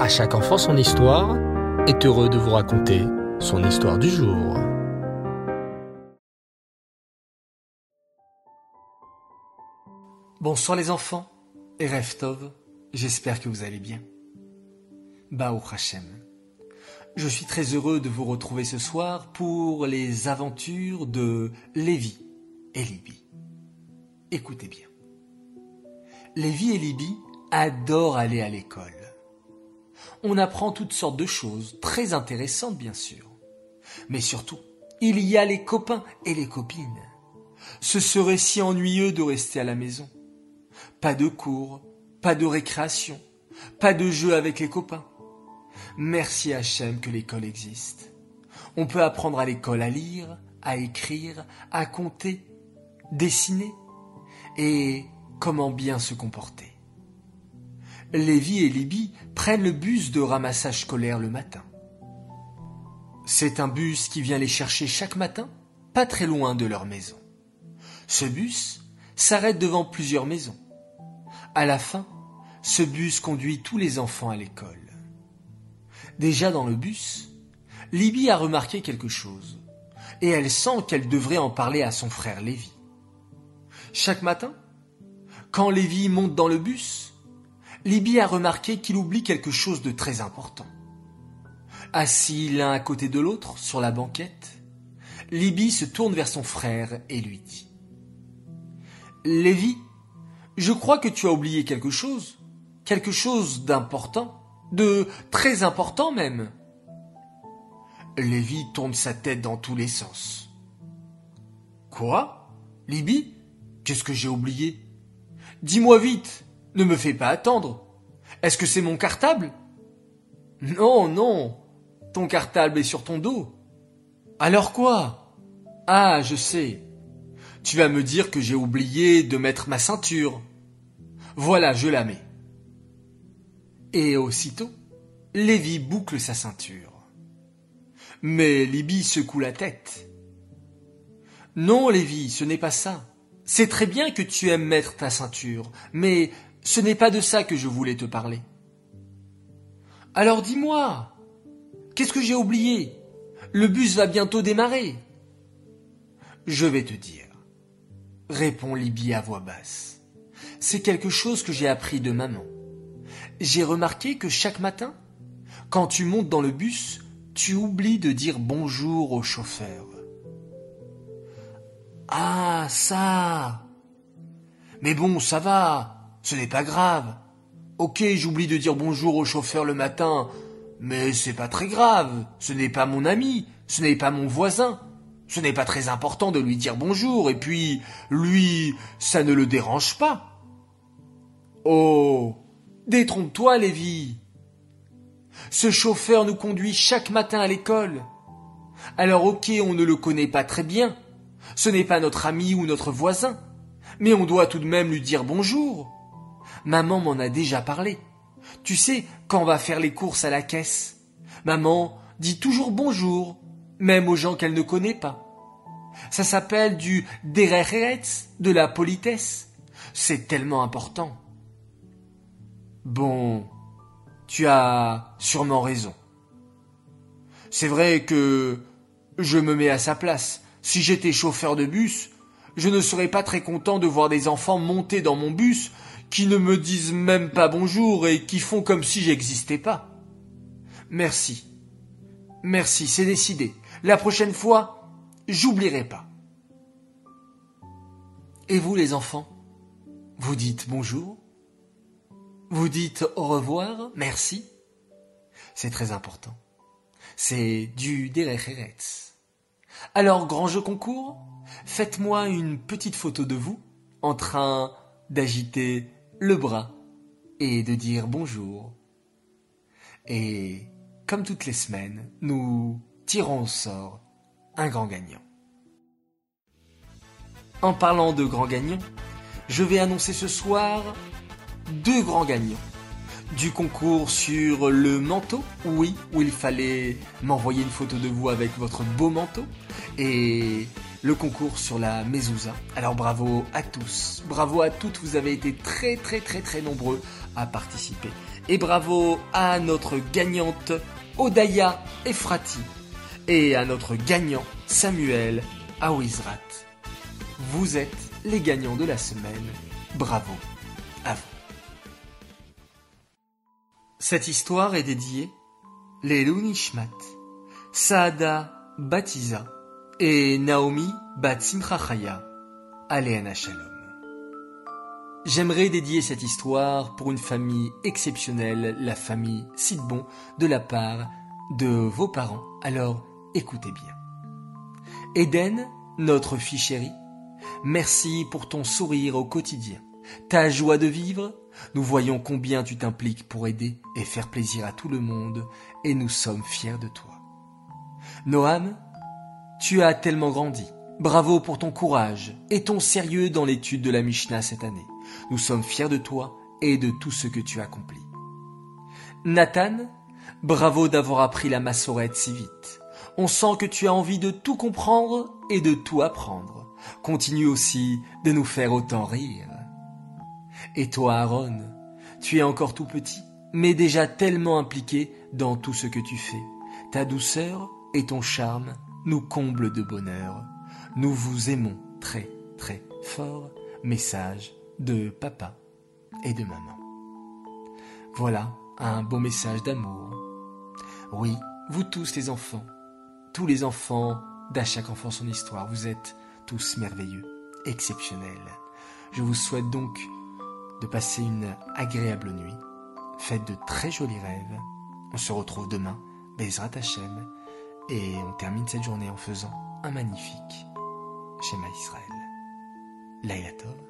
À chaque enfant son histoire est heureux de vous raconter son histoire du jour. Bonsoir les enfants et Reftov, j'espère que vous allez bien. Bao Hashem. Je suis très heureux de vous retrouver ce soir pour les aventures de Lévi et Libye. Écoutez bien. Lévi et Libye adorent aller à l'école. On apprend toutes sortes de choses, très intéressantes bien sûr. Mais surtout, il y a les copains et les copines. Ce serait si ennuyeux de rester à la maison. Pas de cours, pas de récréation, pas de jeu avec les copains. Merci Hachem que l'école existe. On peut apprendre à l'école à lire, à écrire, à compter, dessiner et comment bien se comporter. Lévi et Libye prennent le bus de ramassage scolaire le matin. C'est un bus qui vient les chercher chaque matin, pas très loin de leur maison. Ce bus s'arrête devant plusieurs maisons. À la fin, ce bus conduit tous les enfants à l'école. Déjà dans le bus, Libye a remarqué quelque chose, et elle sent qu'elle devrait en parler à son frère Lévi. Chaque matin, quand Lévi monte dans le bus, Libye a remarqué qu'il oublie quelque chose de très important. Assis l'un à côté de l'autre sur la banquette, Libye se tourne vers son frère et lui dit Lévi, je crois que tu as oublié quelque chose, quelque chose d'important, de très important même. Lévi tourne sa tête dans tous les sens. Quoi? Libye? Qu'est-ce que j'ai oublié? Dis-moi vite, ne me fais pas attendre. Est-ce que c'est mon cartable? Non, non, ton cartable est sur ton dos. Alors quoi? Ah, je sais. Tu vas me dire que j'ai oublié de mettre ma ceinture. Voilà, je la mets. Et aussitôt, Lévi boucle sa ceinture. Mais Libye secoue la tête. Non, Lévi, ce n'est pas ça. C'est très bien que tu aimes mettre ta ceinture, mais ce n'est pas de ça que je voulais te parler. Alors dis-moi, qu'est-ce que j'ai oublié? Le bus va bientôt démarrer. Je vais te dire, répond Libye à voix basse. C'est quelque chose que j'ai appris de maman. J'ai remarqué que chaque matin, quand tu montes dans le bus, tu oublies de dire bonjour au chauffeur. Ah, ça. Mais bon, ça va. Ce n'est pas grave. Ok, j'oublie de dire bonjour au chauffeur le matin, mais c'est pas très grave. Ce n'est pas mon ami, ce n'est pas mon voisin. Ce n'est pas très important de lui dire bonjour, et puis, lui, ça ne le dérange pas. Oh. Détrompe-toi, Lévi. Ce chauffeur nous conduit chaque matin à l'école. Alors ok, on ne le connaît pas très bien, ce n'est pas notre ami ou notre voisin, mais on doit tout de même lui dire bonjour. Maman m'en a déjà parlé. Tu sais, quand on va faire les courses à la caisse, maman dit toujours bonjour, même aux gens qu'elle ne connaît pas. Ça s'appelle du dereretz, de la politesse. C'est tellement important. Bon, tu as sûrement raison. C'est vrai que je me mets à sa place. Si j'étais chauffeur de bus, je ne serais pas très content de voir des enfants monter dans mon bus qui ne me disent même pas bonjour et qui font comme si j'existais pas. Merci. Merci, c'est décidé. La prochaine fois, j'oublierai pas. Et vous les enfants Vous dites bonjour Vous dites au revoir, merci C'est très important. C'est du derecheretz. Alors, grand jeu concours, faites-moi une petite photo de vous en train d'agiter le bras et de dire bonjour. Et comme toutes les semaines, nous tirons au sort un grand gagnant. En parlant de grand gagnant, je vais annoncer ce soir deux grands gagnants du concours sur le manteau, oui, où il fallait m'envoyer une photo de vous avec votre beau manteau. Et le concours sur la mezouza. Alors bravo à tous, bravo à toutes, vous avez été très très très très nombreux à participer. Et bravo à notre gagnante Odaya Efrati et à notre gagnant Samuel Awizrat. Vous êtes les gagnants de la semaine. Bravo à vous. Cette histoire est dédiée les Nishmat, Saada Batiza et Naomi Bat Simchachaya, Aléana Shalom. J'aimerais dédier cette histoire pour une famille exceptionnelle, la famille Sidbon, de la part de vos parents. Alors, écoutez bien. Eden, notre fille chérie, merci pour ton sourire au quotidien, ta joie de vivre. Nous voyons combien tu t'impliques pour aider et faire plaisir à tout le monde, et nous sommes fiers de toi. Noam, tu as tellement grandi. Bravo pour ton courage et ton sérieux dans l'étude de la Mishnah cette année. Nous sommes fiers de toi et de tout ce que tu accomplis. Nathan, bravo d'avoir appris la massorette si vite. On sent que tu as envie de tout comprendre et de tout apprendre. Continue aussi de nous faire autant rire. Et toi, Aaron, tu es encore tout petit, mais déjà tellement impliqué dans tout ce que tu fais. Ta douceur et ton charme nous comblent de bonheur. Nous vous aimons très très fort. Message de papa et de maman. Voilà un beau message d'amour. Oui, vous tous les enfants, tous les enfants d'à chaque enfant son histoire, vous êtes tous merveilleux, exceptionnels. Je vous souhaite donc de passer une agréable nuit. Faites de très jolis rêves. On se retrouve demain, Bezrat Hashem, et on termine cette journée en faisant un magnifique schéma Israël. Laïla Tov.